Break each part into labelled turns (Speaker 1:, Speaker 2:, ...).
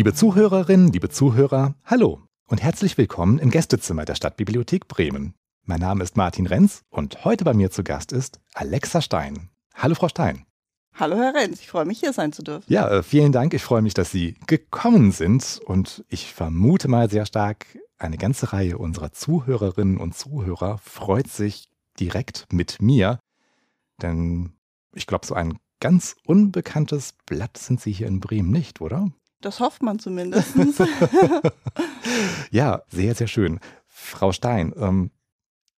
Speaker 1: Liebe Zuhörerinnen, liebe Zuhörer, hallo und herzlich willkommen im Gästezimmer der Stadtbibliothek Bremen. Mein Name ist Martin Renz und heute bei mir zu Gast ist Alexa Stein. Hallo, Frau Stein.
Speaker 2: Hallo, Herr Renz. Ich freue mich, hier sein zu dürfen.
Speaker 1: Ja, äh, vielen Dank. Ich freue mich, dass Sie gekommen sind und ich vermute mal sehr stark, eine ganze Reihe unserer Zuhörerinnen und Zuhörer freut sich direkt mit mir, denn ich glaube, so ein ganz unbekanntes Blatt sind Sie hier in Bremen nicht, oder?
Speaker 2: Das hofft man zumindest.
Speaker 1: ja, sehr, sehr schön. Frau Stein, ähm,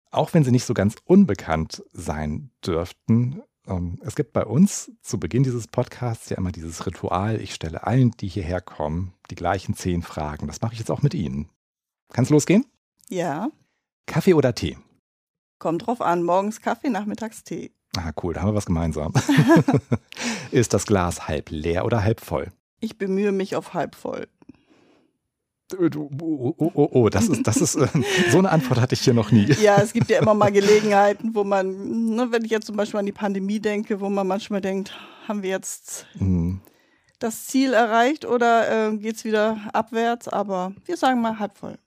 Speaker 1: auch wenn Sie nicht so ganz unbekannt sein dürften, ähm, es gibt bei uns zu Beginn dieses Podcasts ja immer dieses Ritual, ich stelle allen, die hierher kommen, die gleichen zehn Fragen. Das mache ich jetzt auch mit Ihnen. Kann es losgehen?
Speaker 2: Ja.
Speaker 1: Kaffee oder Tee?
Speaker 2: Kommt drauf an, morgens Kaffee, nachmittags Tee.
Speaker 1: Ah, cool, da haben wir was gemeinsam. Ist das Glas halb leer oder halb voll?
Speaker 2: Ich bemühe mich auf halb voll.
Speaker 1: Oh, oh, oh, oh, oh, das ist, das ist, äh, so eine Antwort hatte ich hier noch nie.
Speaker 2: Ja, es gibt ja immer mal Gelegenheiten, wo man, ne, wenn ich jetzt zum Beispiel an die Pandemie denke, wo man manchmal denkt, haben wir jetzt mhm. das Ziel erreicht oder äh, geht es wieder abwärts? Aber wir sagen mal halb voll.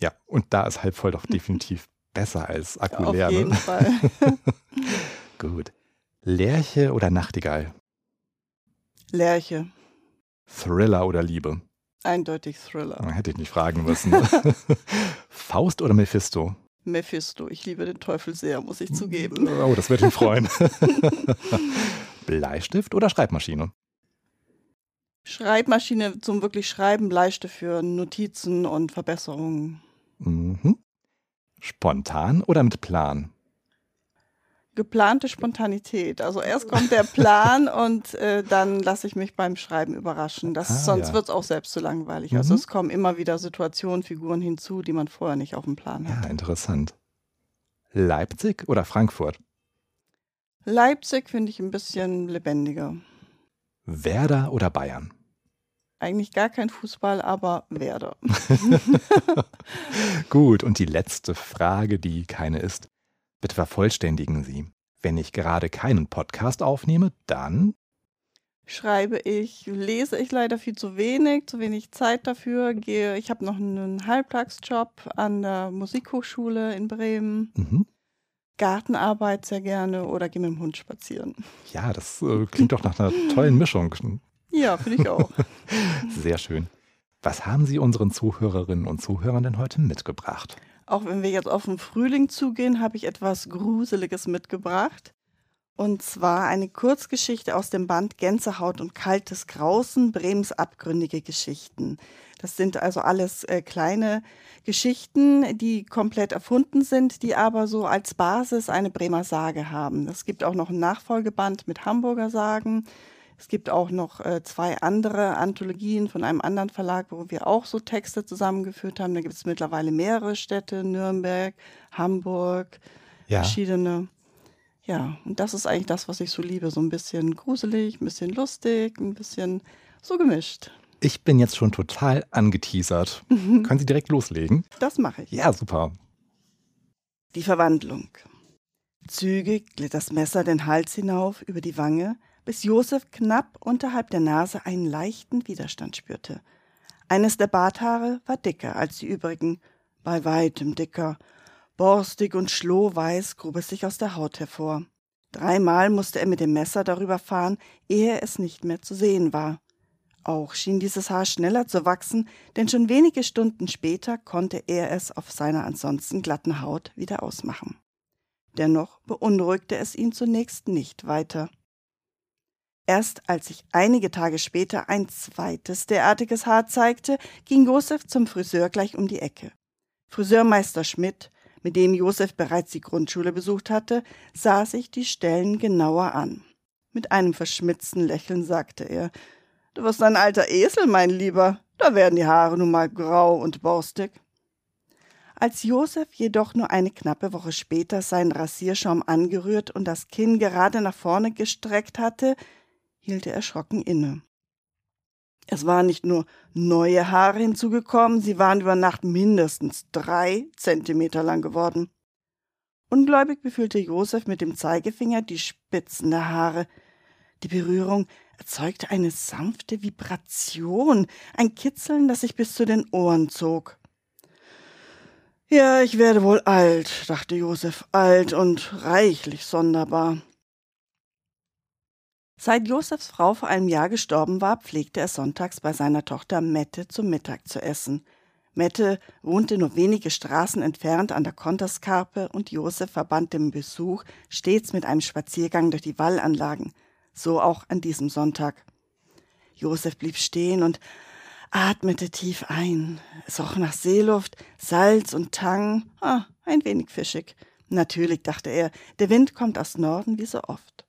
Speaker 1: Ja, und da ist halb voll doch definitiv besser als Akku
Speaker 2: Auf
Speaker 1: leer.
Speaker 2: Auf jeden
Speaker 1: ne?
Speaker 2: Fall.
Speaker 1: Gut. Lerche oder Nachtigall?
Speaker 2: Lerche.
Speaker 1: Thriller oder Liebe?
Speaker 2: Eindeutig Thriller.
Speaker 1: Hätte ich nicht fragen müssen. Faust oder Mephisto?
Speaker 2: Mephisto. Ich liebe den Teufel sehr, muss ich zugeben.
Speaker 1: Oh, das wird ihn freuen. Bleistift oder Schreibmaschine?
Speaker 2: Schreibmaschine zum wirklich Schreiben, Bleistift für Notizen und Verbesserungen.
Speaker 1: Mhm. Spontan oder mit Plan?
Speaker 2: Geplante Spontanität. Also erst kommt der Plan und äh, dann lasse ich mich beim Schreiben überraschen. Das, ah, sonst ja. wird es auch selbst zu langweilig. Also mhm. Also es kommen immer wieder Situationen, Figuren hinzu, die man vorher nicht auf dem Plan hat.
Speaker 1: Ja, interessant. Leipzig oder Frankfurt?
Speaker 2: Leipzig finde ich ein bisschen lebendiger.
Speaker 1: Werder oder Bayern?
Speaker 2: Eigentlich gar kein Fußball, aber Werder.
Speaker 1: Gut, und die letzte Frage, die keine ist. Bitte vervollständigen Sie. Wenn ich gerade keinen Podcast aufnehme, dann
Speaker 2: schreibe ich, lese ich leider viel zu wenig, zu wenig Zeit dafür. Gehe, ich habe noch einen Halbtagsjob an der Musikhochschule in Bremen. Mhm. Gartenarbeit sehr gerne oder gehe mit dem Hund spazieren.
Speaker 1: Ja, das äh, klingt doch nach einer tollen Mischung.
Speaker 2: Ja, finde ich auch.
Speaker 1: sehr schön. Was haben Sie unseren Zuhörerinnen und Zuhörern denn heute mitgebracht?
Speaker 2: Auch wenn wir jetzt auf den Frühling zugehen, habe ich etwas Gruseliges mitgebracht. Und zwar eine Kurzgeschichte aus dem Band Gänsehaut und kaltes Grausen, Brems abgründige Geschichten. Das sind also alles äh, kleine Geschichten, die komplett erfunden sind, die aber so als Basis eine Bremer Sage haben. Es gibt auch noch ein Nachfolgeband mit Hamburger Sagen. Es gibt auch noch äh, zwei andere Anthologien von einem anderen Verlag, wo wir auch so Texte zusammengeführt haben. Da gibt es mittlerweile mehrere Städte, Nürnberg, Hamburg, ja. verschiedene. Ja, und das ist eigentlich das, was ich so liebe. So ein bisschen gruselig, ein bisschen lustig, ein bisschen so gemischt.
Speaker 1: Ich bin jetzt schon total angeteasert. Können Sie direkt loslegen?
Speaker 2: Das mache ich.
Speaker 1: Ja, super.
Speaker 2: Die Verwandlung. Zügig glitt das Messer den Hals hinauf über die Wange, bis Josef knapp unterhalb der Nase einen leichten Widerstand spürte. Eines der Barthaare war dicker als die übrigen, bei weitem dicker. Borstig und schlohweiß grub es sich aus der Haut hervor. Dreimal musste er mit dem Messer darüber fahren, ehe es nicht mehr zu sehen war. Auch schien dieses Haar schneller zu wachsen, denn schon wenige Stunden später konnte er es auf seiner ansonsten glatten Haut wieder ausmachen. Dennoch beunruhigte es ihn zunächst nicht weiter. Erst als sich einige Tage später ein zweites derartiges Haar zeigte, ging Josef zum Friseur gleich um die Ecke. Friseurmeister Schmidt, mit dem Josef bereits die Grundschule besucht hatte, sah sich die Stellen genauer an. Mit einem verschmitzten Lächeln sagte er Du wirst ein alter Esel, mein Lieber, da werden die Haare nun mal grau und borstig. Als Josef jedoch nur eine knappe Woche später seinen Rasierschaum angerührt und das Kinn gerade nach vorne gestreckt hatte, hielt er erschrocken inne. Es waren nicht nur neue Haare hinzugekommen, sie waren über Nacht mindestens drei Zentimeter lang geworden. Ungläubig befühlte Josef mit dem Zeigefinger die Spitzen der Haare. Die Berührung erzeugte eine sanfte Vibration, ein Kitzeln, das sich bis zu den Ohren zog. Ja, ich werde wohl alt, dachte Josef, alt und reichlich sonderbar. Seit Josefs Frau vor einem Jahr gestorben war, pflegte er sonntags bei seiner Tochter Mette zum Mittag zu essen. Mette wohnte nur wenige Straßen entfernt an der Konterskarpe und Josef verband den Besuch stets mit einem Spaziergang durch die Wallanlagen. So auch an diesem Sonntag. Josef blieb stehen und atmete tief ein. Es roch nach Seeluft, Salz und Tang, ah, ein wenig fischig. Natürlich, dachte er, der Wind kommt aus Norden wie so oft.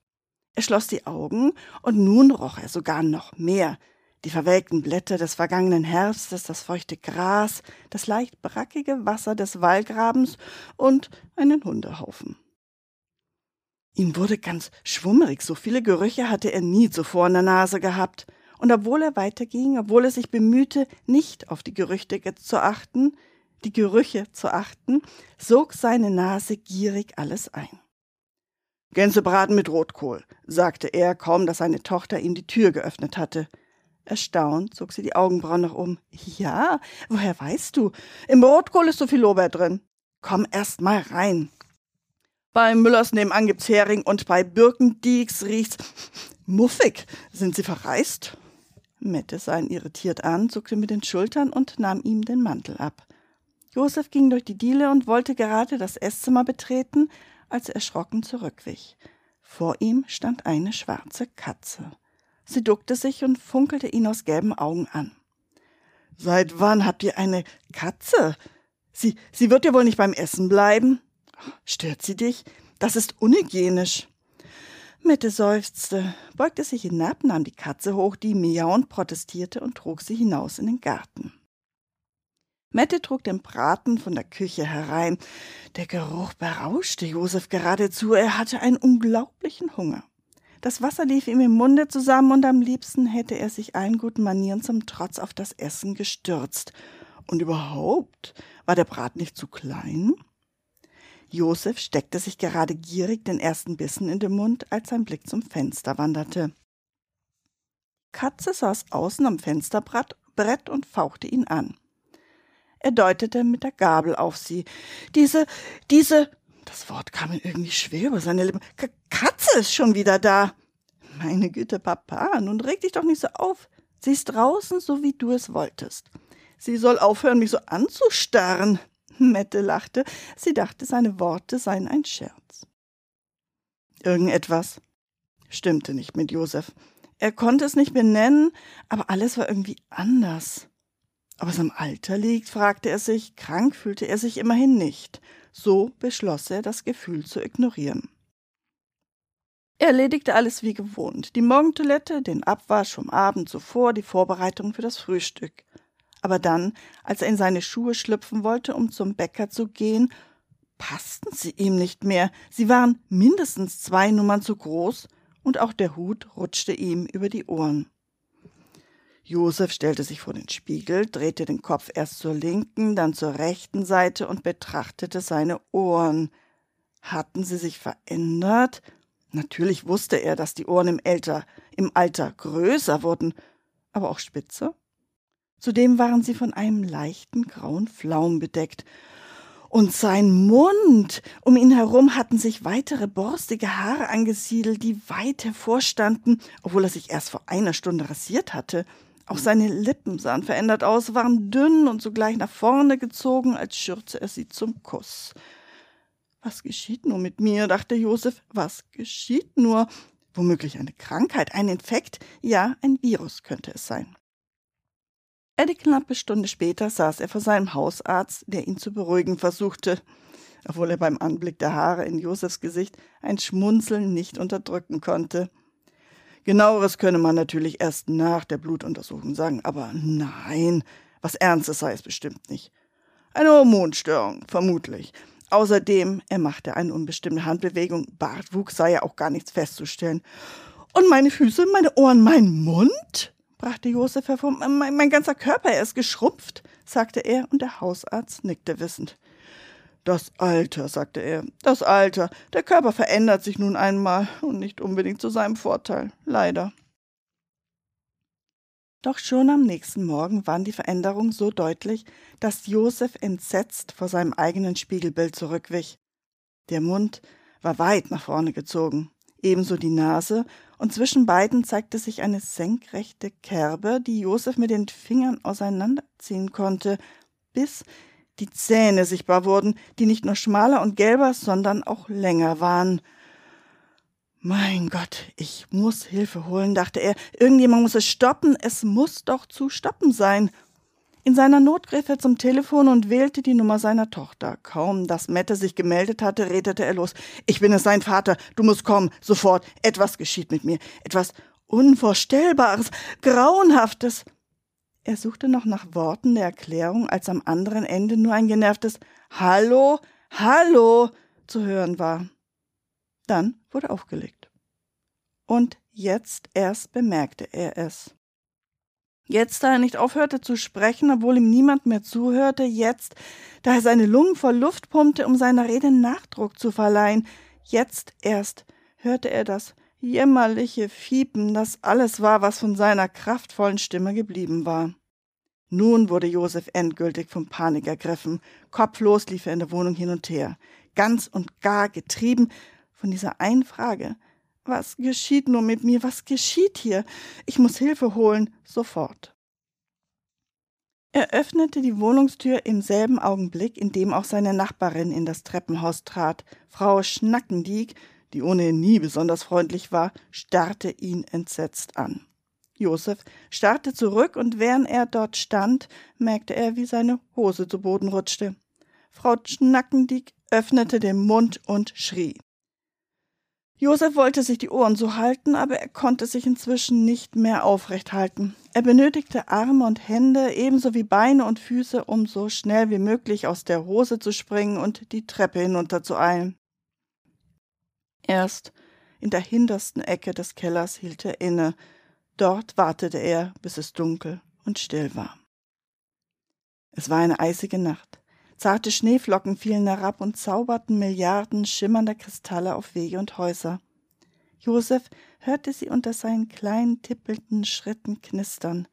Speaker 2: Er schloss die Augen, und nun roch er sogar noch mehr. Die verwelkten Blätter des vergangenen Herbstes, das feuchte Gras, das leicht brackige Wasser des Wallgrabens und einen Hundehaufen. Ihm wurde ganz schwummerig, so viele Gerüche hatte er nie zuvor in der Nase gehabt und obwohl er weiterging, obwohl er sich bemühte, nicht auf die Gerüchte zu achten, die Gerüche zu achten, sog seine Nase gierig alles ein. Gänsebraten mit Rotkohl, sagte er, kaum dass seine Tochter ihm die Tür geöffnet hatte. Erstaunt zog sie die Augenbrauen nach oben. Ja, woher weißt du? Im Rotkohl ist so viel Lorbeer drin. Komm erst mal rein. Bei Müllers nebenan gibt's Hering und bei Birkendieks riecht's muffig. Sind Sie verreist? Mette sah ihn irritiert an, zuckte mit den Schultern und nahm ihm den Mantel ab. Josef ging durch die Diele und wollte gerade das Esszimmer betreten, als er erschrocken zurückwich. Vor ihm stand eine schwarze Katze. Sie duckte sich und funkelte ihn aus gelben Augen an. Seit wann habt ihr eine Katze? Sie, sie wird ja wohl nicht beim Essen bleiben? Stört sie dich? Das ist unhygienisch. Mette seufzte, beugte sich hinab, nahm die Katze hoch, die miauend protestierte und trug sie hinaus in den Garten. Mette trug den Braten von der Küche herein. Der Geruch berauschte Josef geradezu, er hatte einen unglaublichen Hunger. Das Wasser lief ihm im Munde zusammen und am liebsten hätte er sich allen guten Manieren zum Trotz auf das Essen gestürzt. Und überhaupt, war der Brat nicht zu klein? Josef steckte sich gerade gierig den ersten Bissen in den Mund, als sein Blick zum Fenster wanderte. Katze saß außen am Fensterbrett und fauchte ihn an. Er deutete mit der Gabel auf sie. Diese, diese, das Wort kam ihm irgendwie schwer über seine Lippen. K Katze ist schon wieder da. Meine Güte, Papa, nun reg dich doch nicht so auf. Sie ist draußen, so wie du es wolltest. Sie soll aufhören, mich so anzustarren. Mette lachte, sie dachte, seine Worte seien ein Scherz. Irgendetwas stimmte nicht mit Josef. Er konnte es nicht benennen, aber alles war irgendwie anders. Ob es am Alter liegt, fragte er sich, krank fühlte er sich immerhin nicht. So beschloss er, das Gefühl zu ignorieren. Er erledigte alles wie gewohnt, die Morgentoilette, den Abwasch vom Abend zuvor, die Vorbereitung für das Frühstück aber dann, als er in seine Schuhe schlüpfen wollte, um zum Bäcker zu gehen, passten sie ihm nicht mehr, sie waren mindestens zwei Nummern zu groß, und auch der Hut rutschte ihm über die Ohren. Josef stellte sich vor den Spiegel, drehte den Kopf erst zur linken, dann zur rechten Seite und betrachtete seine Ohren. Hatten sie sich verändert? Natürlich wusste er, dass die Ohren im, Älter, im Alter größer wurden, aber auch spitzer. Zudem waren sie von einem leichten grauen Flaum bedeckt. Und sein Mund. Um ihn herum hatten sich weitere borstige Haare angesiedelt, die weit hervorstanden, obwohl er sich erst vor einer Stunde rasiert hatte. Auch seine Lippen sahen verändert aus, waren dünn und sogleich nach vorne gezogen, als schürze er sie zum Kuss. Was geschieht nur mit mir? dachte Josef. Was geschieht nur? Womöglich eine Krankheit, ein Infekt? Ja, ein Virus könnte es sein. Eine knappe Stunde später saß er vor seinem Hausarzt, der ihn zu beruhigen versuchte, obwohl er beim Anblick der Haare in Josefs Gesicht ein Schmunzeln nicht unterdrücken konnte. Genaueres könne man natürlich erst nach der Blutuntersuchung sagen, aber nein, was Ernstes sei es bestimmt nicht. Eine Hormonstörung, vermutlich. Außerdem, er machte eine unbestimmte Handbewegung, Bartwuchs sei ja auch gar nichts festzustellen. Und meine Füße, meine Ohren, mein Mund? brachte Josef hervor. Mein, mein ganzer Körper, er ist geschrumpft, sagte er, und der Hausarzt nickte wissend. Das Alter, sagte er, das Alter. Der Körper verändert sich nun einmal und nicht unbedingt zu seinem Vorteil, leider. Doch schon am nächsten Morgen waren die Veränderungen so deutlich, dass Josef entsetzt vor seinem eigenen Spiegelbild zurückwich. Der Mund war weit nach vorne gezogen, ebenso die Nase, und zwischen beiden zeigte sich eine senkrechte Kerbe, die Josef mit den Fingern auseinanderziehen konnte, bis die Zähne sichtbar wurden, die nicht nur schmaler und gelber, sondern auch länger waren. Mein Gott, ich muss Hilfe holen, dachte er. Irgendjemand muss es stoppen. Es muss doch zu stoppen sein. In seiner Not griff er zum Telefon und wählte die Nummer seiner Tochter. Kaum, dass Mette sich gemeldet hatte, redete er los. Ich bin es, sein Vater. Du musst kommen. Sofort. Etwas geschieht mit mir. Etwas Unvorstellbares, Grauenhaftes. Er suchte noch nach Worten der Erklärung, als am anderen Ende nur ein genervtes Hallo, Hallo zu hören war. Dann wurde aufgelegt. Und jetzt erst bemerkte er es. Jetzt, da er nicht aufhörte zu sprechen, obwohl ihm niemand mehr zuhörte, jetzt, da er seine Lungen voll Luft pumpte, um seiner Rede Nachdruck zu verleihen, jetzt erst hörte er das jämmerliche Fiepen, das alles war, was von seiner kraftvollen Stimme geblieben war. Nun wurde Josef endgültig vom Panik ergriffen. Kopflos lief er in der Wohnung hin und her, ganz und gar getrieben von dieser einen Frage. Was geschieht nur mit mir? Was geschieht hier? Ich muss Hilfe holen, sofort. Er öffnete die Wohnungstür im selben Augenblick, in dem auch seine Nachbarin in das Treppenhaus trat. Frau Schnackendiek, die ohnehin nie besonders freundlich war, starrte ihn entsetzt an. Josef starrte zurück, und während er dort stand, merkte er, wie seine Hose zu Boden rutschte. Frau Schnackendiek öffnete den Mund und schrie. Josef wollte sich die Ohren so halten, aber er konnte sich inzwischen nicht mehr aufrecht halten. Er benötigte Arme und Hände, ebenso wie Beine und Füße, um so schnell wie möglich aus der Hose zu springen und die Treppe hinunter zu eilen. Erst in der hintersten Ecke des Kellers hielt er inne. Dort wartete er, bis es dunkel und still war. Es war eine eisige Nacht. Zarte Schneeflocken fielen herab und zauberten Milliarden schimmernder Kristalle auf Wege und Häuser. Josef hörte sie unter seinen kleinen tippelnden Schritten knistern.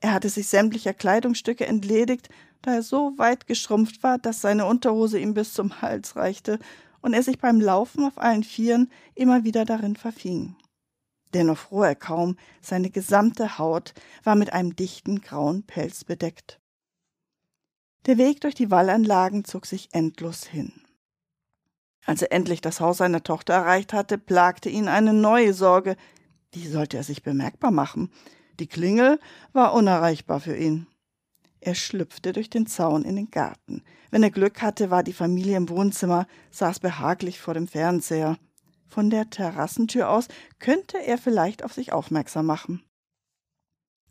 Speaker 2: Er hatte sich sämtlicher Kleidungsstücke entledigt, da er so weit geschrumpft war, dass seine Unterhose ihm bis zum Hals reichte und er sich beim Laufen auf allen Vieren immer wieder darin verfing. Dennoch fror er kaum, seine gesamte Haut war mit einem dichten grauen Pelz bedeckt. Der Weg durch die Wallanlagen zog sich endlos hin. Als er endlich das Haus seiner Tochter erreicht hatte, plagte ihn eine neue Sorge. Die sollte er sich bemerkbar machen. Die Klingel war unerreichbar für ihn. Er schlüpfte durch den Zaun in den Garten. Wenn er Glück hatte, war die Familie im Wohnzimmer, saß behaglich vor dem Fernseher. Von der Terrassentür aus könnte er vielleicht auf sich aufmerksam machen.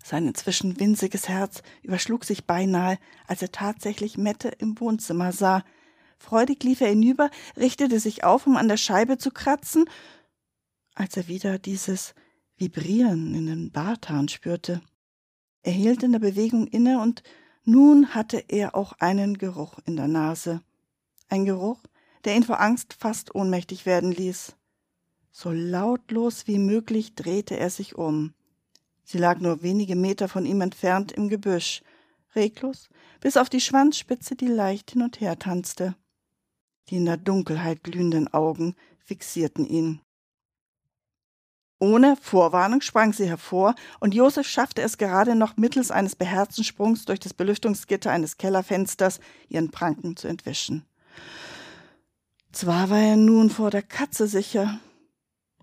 Speaker 2: Sein inzwischen winziges Herz überschlug sich beinahe, als er tatsächlich Mette im Wohnzimmer sah. Freudig lief er hinüber, richtete sich auf, um an der Scheibe zu kratzen, als er wieder dieses Vibrieren in den Barthahn spürte. Er hielt in der Bewegung inne und nun hatte er auch einen Geruch in der Nase. Ein Geruch, der ihn vor Angst fast ohnmächtig werden ließ. So lautlos wie möglich drehte er sich um. Sie lag nur wenige Meter von ihm entfernt im Gebüsch, reglos, bis auf die Schwanzspitze, die leicht hin und her tanzte. Die in der Dunkelheit glühenden Augen fixierten ihn. Ohne Vorwarnung sprang sie hervor, und Josef schaffte es gerade noch mittels eines beherzten Sprungs durch das Belüftungsgitter eines Kellerfensters, ihren Pranken zu entwischen. Zwar war er nun vor der Katze sicher,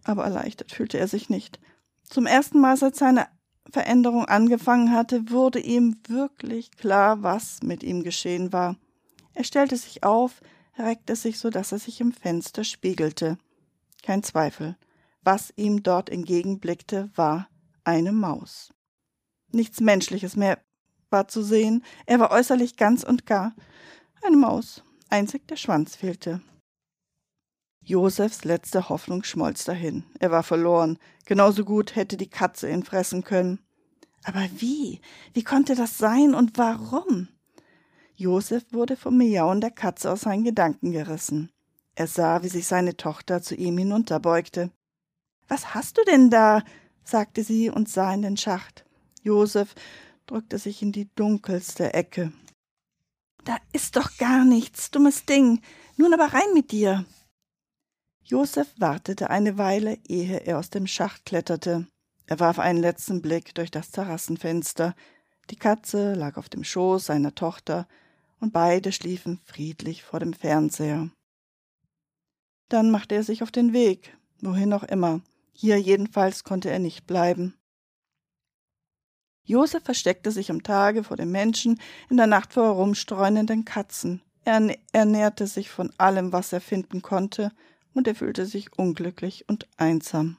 Speaker 2: aber erleichtert fühlte er sich nicht. Zum ersten Mal seit seine Veränderung angefangen hatte, wurde ihm wirklich klar, was mit ihm geschehen war. Er stellte sich auf, reckte sich, so dass er sich im Fenster spiegelte. Kein Zweifel. Was ihm dort entgegenblickte, war eine Maus. Nichts Menschliches mehr war zu sehen. Er war äußerlich ganz und gar eine Maus. Einzig der Schwanz fehlte. Josefs letzte Hoffnung schmolz dahin. Er war verloren. Genauso gut hätte die Katze ihn fressen können. Aber wie? Wie konnte das sein und warum? Josef wurde vom Miauen der Katze aus seinen Gedanken gerissen. Er sah, wie sich seine Tochter zu ihm hinunterbeugte. Was hast du denn da? sagte sie und sah in den Schacht. Josef drückte sich in die dunkelste Ecke. Da ist doch gar nichts, dummes Ding. Nun aber rein mit dir. Josef wartete eine Weile, ehe er aus dem Schacht kletterte. Er warf einen letzten Blick durch das Terrassenfenster. Die Katze lag auf dem Schoß seiner Tochter, und beide schliefen friedlich vor dem Fernseher. Dann machte er sich auf den Weg, wohin auch immer. Hier jedenfalls konnte er nicht bleiben. Josef versteckte sich am Tage vor den Menschen, in der Nacht vor herumstreunenden Katzen. Er ernährte sich von allem, was er finden konnte, und er fühlte sich unglücklich und einsam.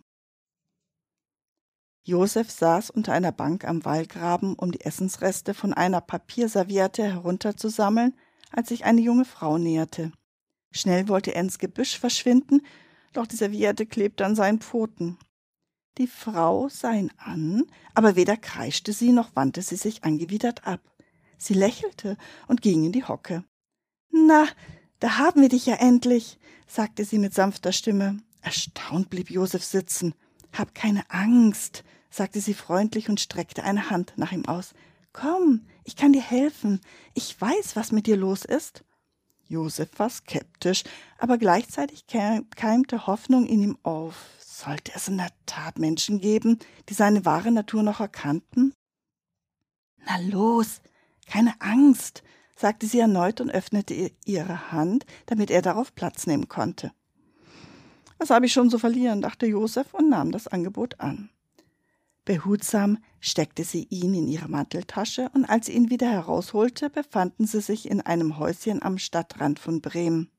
Speaker 2: Josef saß unter einer Bank am Wallgraben, um die Essensreste von einer Papierserviette herunterzusammeln, als sich eine junge Frau näherte. Schnell wollte er ins Gebüsch verschwinden, doch die Serviette klebte an seinen Pfoten. Die Frau sah ihn an, aber weder kreischte sie noch wandte sie sich angewidert ab. Sie lächelte und ging in die Hocke. Na, da haben wir dich ja endlich, sagte sie mit sanfter Stimme. Erstaunt blieb Josef sitzen. Hab keine Angst, sagte sie freundlich und streckte eine Hand nach ihm aus. Komm, ich kann dir helfen. Ich weiß, was mit dir los ist. Josef war skeptisch, aber gleichzeitig keimte Hoffnung in ihm auf. Sollte es in der Tat Menschen geben, die seine wahre Natur noch erkannten? Na los, keine Angst, sagte sie erneut und öffnete ihre Hand, damit er darauf Platz nehmen konnte. Was habe ich schon zu verlieren, dachte Josef und nahm das Angebot an. Behutsam steckte sie ihn in ihre Manteltasche, und als sie ihn wieder herausholte, befanden sie sich in einem Häuschen am Stadtrand von Bremen.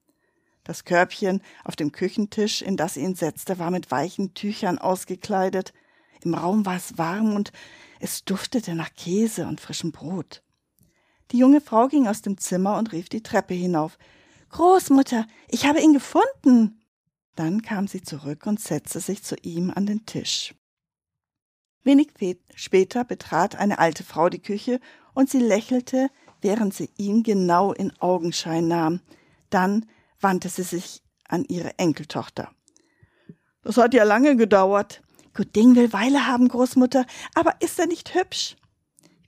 Speaker 2: Das Körbchen auf dem Küchentisch, in das sie ihn setzte, war mit weichen Tüchern ausgekleidet. Im Raum war es warm und es duftete nach Käse und frischem Brot. Die junge Frau ging aus dem Zimmer und rief die Treppe hinauf. Großmutter, ich habe ihn gefunden. Dann kam sie zurück und setzte sich zu ihm an den Tisch. Wenig später betrat eine alte Frau die Küche und sie lächelte, während sie ihn genau in Augenschein nahm. Dann wandte sie sich an ihre Enkeltochter. Das hat ja lange gedauert. Gut Ding will Weile haben, Großmutter, aber ist er nicht hübsch?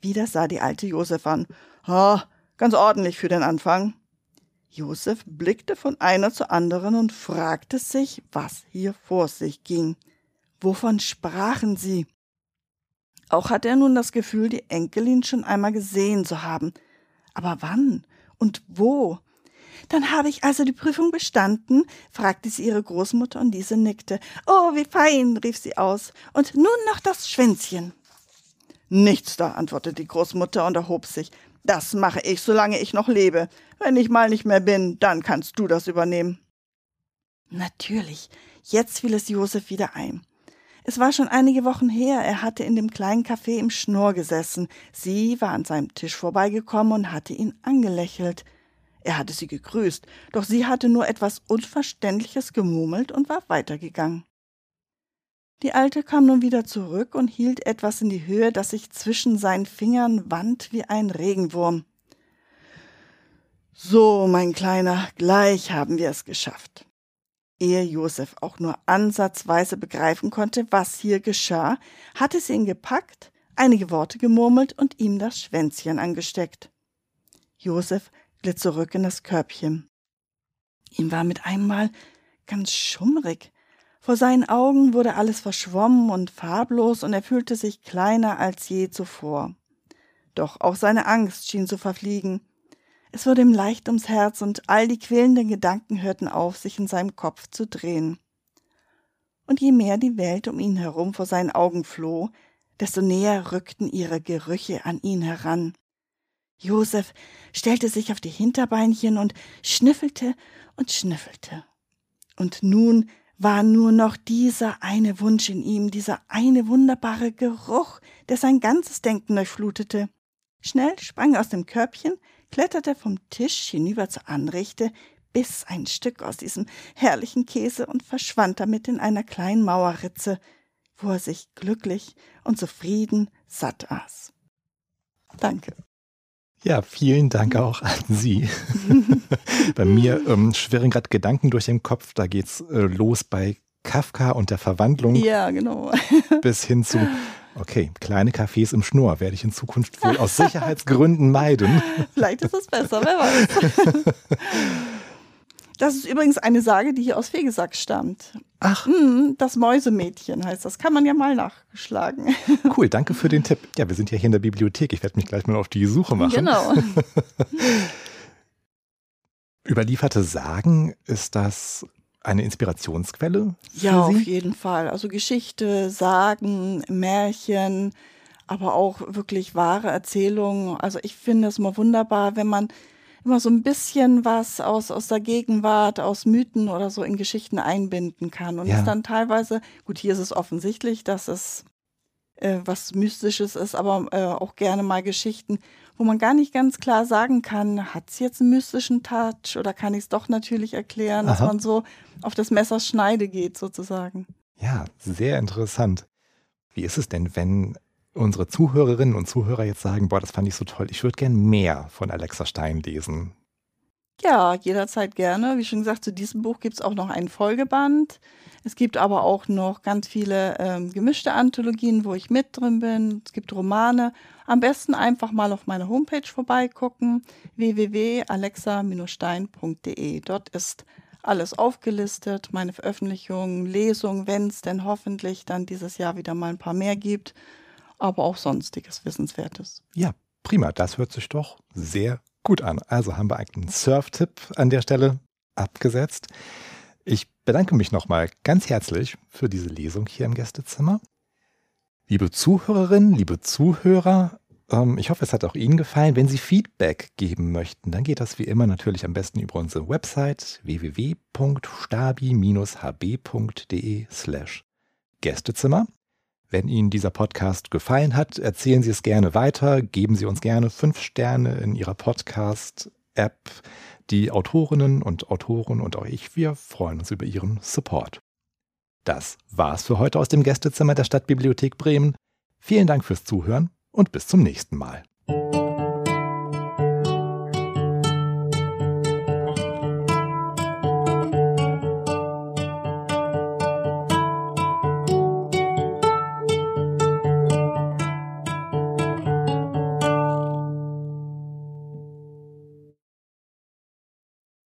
Speaker 2: Wieder sah die alte Josef an. Ha, ganz ordentlich für den Anfang. Josef blickte von einer zur anderen und fragte sich, was hier vor sich ging. Wovon sprachen sie? Auch hatte er nun das Gefühl, die Enkelin schon einmal gesehen zu haben. Aber wann und wo? Dann habe ich also die Prüfung bestanden? fragte sie ihre Großmutter und diese nickte. Oh, wie fein, rief sie aus. Und nun noch das Schwänzchen. Nichts da, antwortete die Großmutter und erhob sich. Das mache ich, solange ich noch lebe. Wenn ich mal nicht mehr bin, dann kannst du das übernehmen. Natürlich. Jetzt fiel es Josef wieder ein. Es war schon einige Wochen her, er hatte in dem kleinen Café im Schnorr gesessen. Sie war an seinem Tisch vorbeigekommen und hatte ihn angelächelt. Er hatte sie gegrüßt, doch sie hatte nur etwas Unverständliches gemurmelt und war weitergegangen. Die Alte kam nun wieder zurück und hielt etwas in die Höhe, das sich zwischen seinen Fingern wand wie ein Regenwurm. So, mein Kleiner, gleich haben wir es geschafft. Ehe Josef auch nur ansatzweise begreifen konnte, was hier geschah, hatte sie ihn gepackt, einige Worte gemurmelt und ihm das Schwänzchen angesteckt. Josef glitt zurück in das Körbchen. Ihm war mit einmal ganz schummrig. Vor seinen Augen wurde alles verschwommen und farblos und er fühlte sich kleiner als je zuvor. Doch auch seine Angst schien zu verfliegen. Es wurde ihm leicht ums Herz und all die quälenden Gedanken hörten auf, sich in seinem Kopf zu drehen. Und je mehr die Welt um ihn herum vor seinen Augen floh, desto näher rückten ihre Gerüche an ihn heran. Josef stellte sich auf die Hinterbeinchen und schnüffelte und schnüffelte. Und nun war nur noch dieser eine Wunsch in ihm, dieser eine wunderbare Geruch, der sein ganzes Denken durchflutete. Schnell sprang er aus dem Körbchen, kletterte vom Tisch hinüber zur Anrichte, biss ein Stück aus diesem herrlichen Käse und verschwand damit in einer kleinen Mauerritze, wo er sich glücklich und zufrieden satt aß. Danke.
Speaker 1: Ja, vielen Dank auch an Sie. bei mir ähm, schwirren gerade Gedanken durch den Kopf. Da geht's äh, los bei Kafka und der Verwandlung.
Speaker 2: Ja, genau.
Speaker 1: bis hin zu Okay, kleine Cafés im Schnur werde ich in Zukunft wohl aus Sicherheitsgründen meiden.
Speaker 2: Vielleicht ist es besser, wer weiß. Das ist übrigens eine Sage, die hier aus Fegesack stammt.
Speaker 1: Ach.
Speaker 2: Hm, das Mäusemädchen heißt das. Kann man ja mal nachgeschlagen.
Speaker 1: Cool, danke für den Tipp. Ja, wir sind ja hier in der Bibliothek. Ich werde mich gleich mal auf die Suche machen.
Speaker 2: Genau.
Speaker 1: Überlieferte Sagen, ist das eine Inspirationsquelle? Für
Speaker 2: Ja, auf jeden Fall. Also Geschichte, Sagen, Märchen, aber auch wirklich wahre Erzählungen. Also ich finde es immer wunderbar, wenn man immer so ein bisschen was aus, aus der Gegenwart, aus Mythen oder so in Geschichten einbinden kann. Und
Speaker 1: Ja.
Speaker 2: dann teilweise, gut, hier ist es offensichtlich, dass es äh, was Mystisches ist, aber äh, auch gerne mal Geschichten, wo man gar nicht ganz klar sagen kann, hat es jetzt einen mystischen Touch oder kann ich es doch natürlich erklären, dass
Speaker 1: Aha.
Speaker 2: man so auf das Messers Schneide geht sozusagen.
Speaker 1: Ja, sehr interessant. Wie ist es denn, wenn unsere Zuhörerinnen und Zuhörer jetzt sagen, boah, das fand ich so toll, ich würde gern mehr von Alexa Stein lesen?
Speaker 2: Ja, jederzeit gerne. Wie schon gesagt, zu diesem Buch gibt es auch noch einen Folgeband. Es gibt aber auch noch ganz viele ähm, gemischte Anthologien, wo ich mit drin bin. Es gibt Romane. Am besten einfach mal auf meiner Homepage vorbeigucken, www.alexa-stein.de. Dort ist alles aufgelistet, meine Veröffentlichungen, Lesungen, wenn es denn hoffentlich dann dieses Jahr wieder mal ein paar mehr gibt, aber auch sonstiges Wissenswertes.
Speaker 1: Ja, prima, das hört sich doch sehr gut an. Also haben wir einen Surf-Tipp an der Stelle abgesetzt. Ich bedanke mich nochmal ganz herzlich für diese Lesung hier im Gästezimmer. Liebe Zuhörerinnen, liebe Zuhörer, ähm, ich hoffe, es hat auch Ihnen gefallen. Wenn Sie Feedback geben möchten, dann geht das wie immer natürlich am besten über unsere Website www.stabi-hb.de slash Gästezimmer. Wenn Ihnen dieser Podcast gefallen hat, erzählen Sie es gerne weiter, geben Sie uns gerne fünf Sterne in Ihrer Podcast-App. Die Autorinnen und Autoren und auch ich, wir freuen uns über Ihren Support. Das war's für heute aus dem Gästezimmer der Stadtbibliothek Bremen. Vielen Dank fürs Zuhören und bis zum nächsten Mal.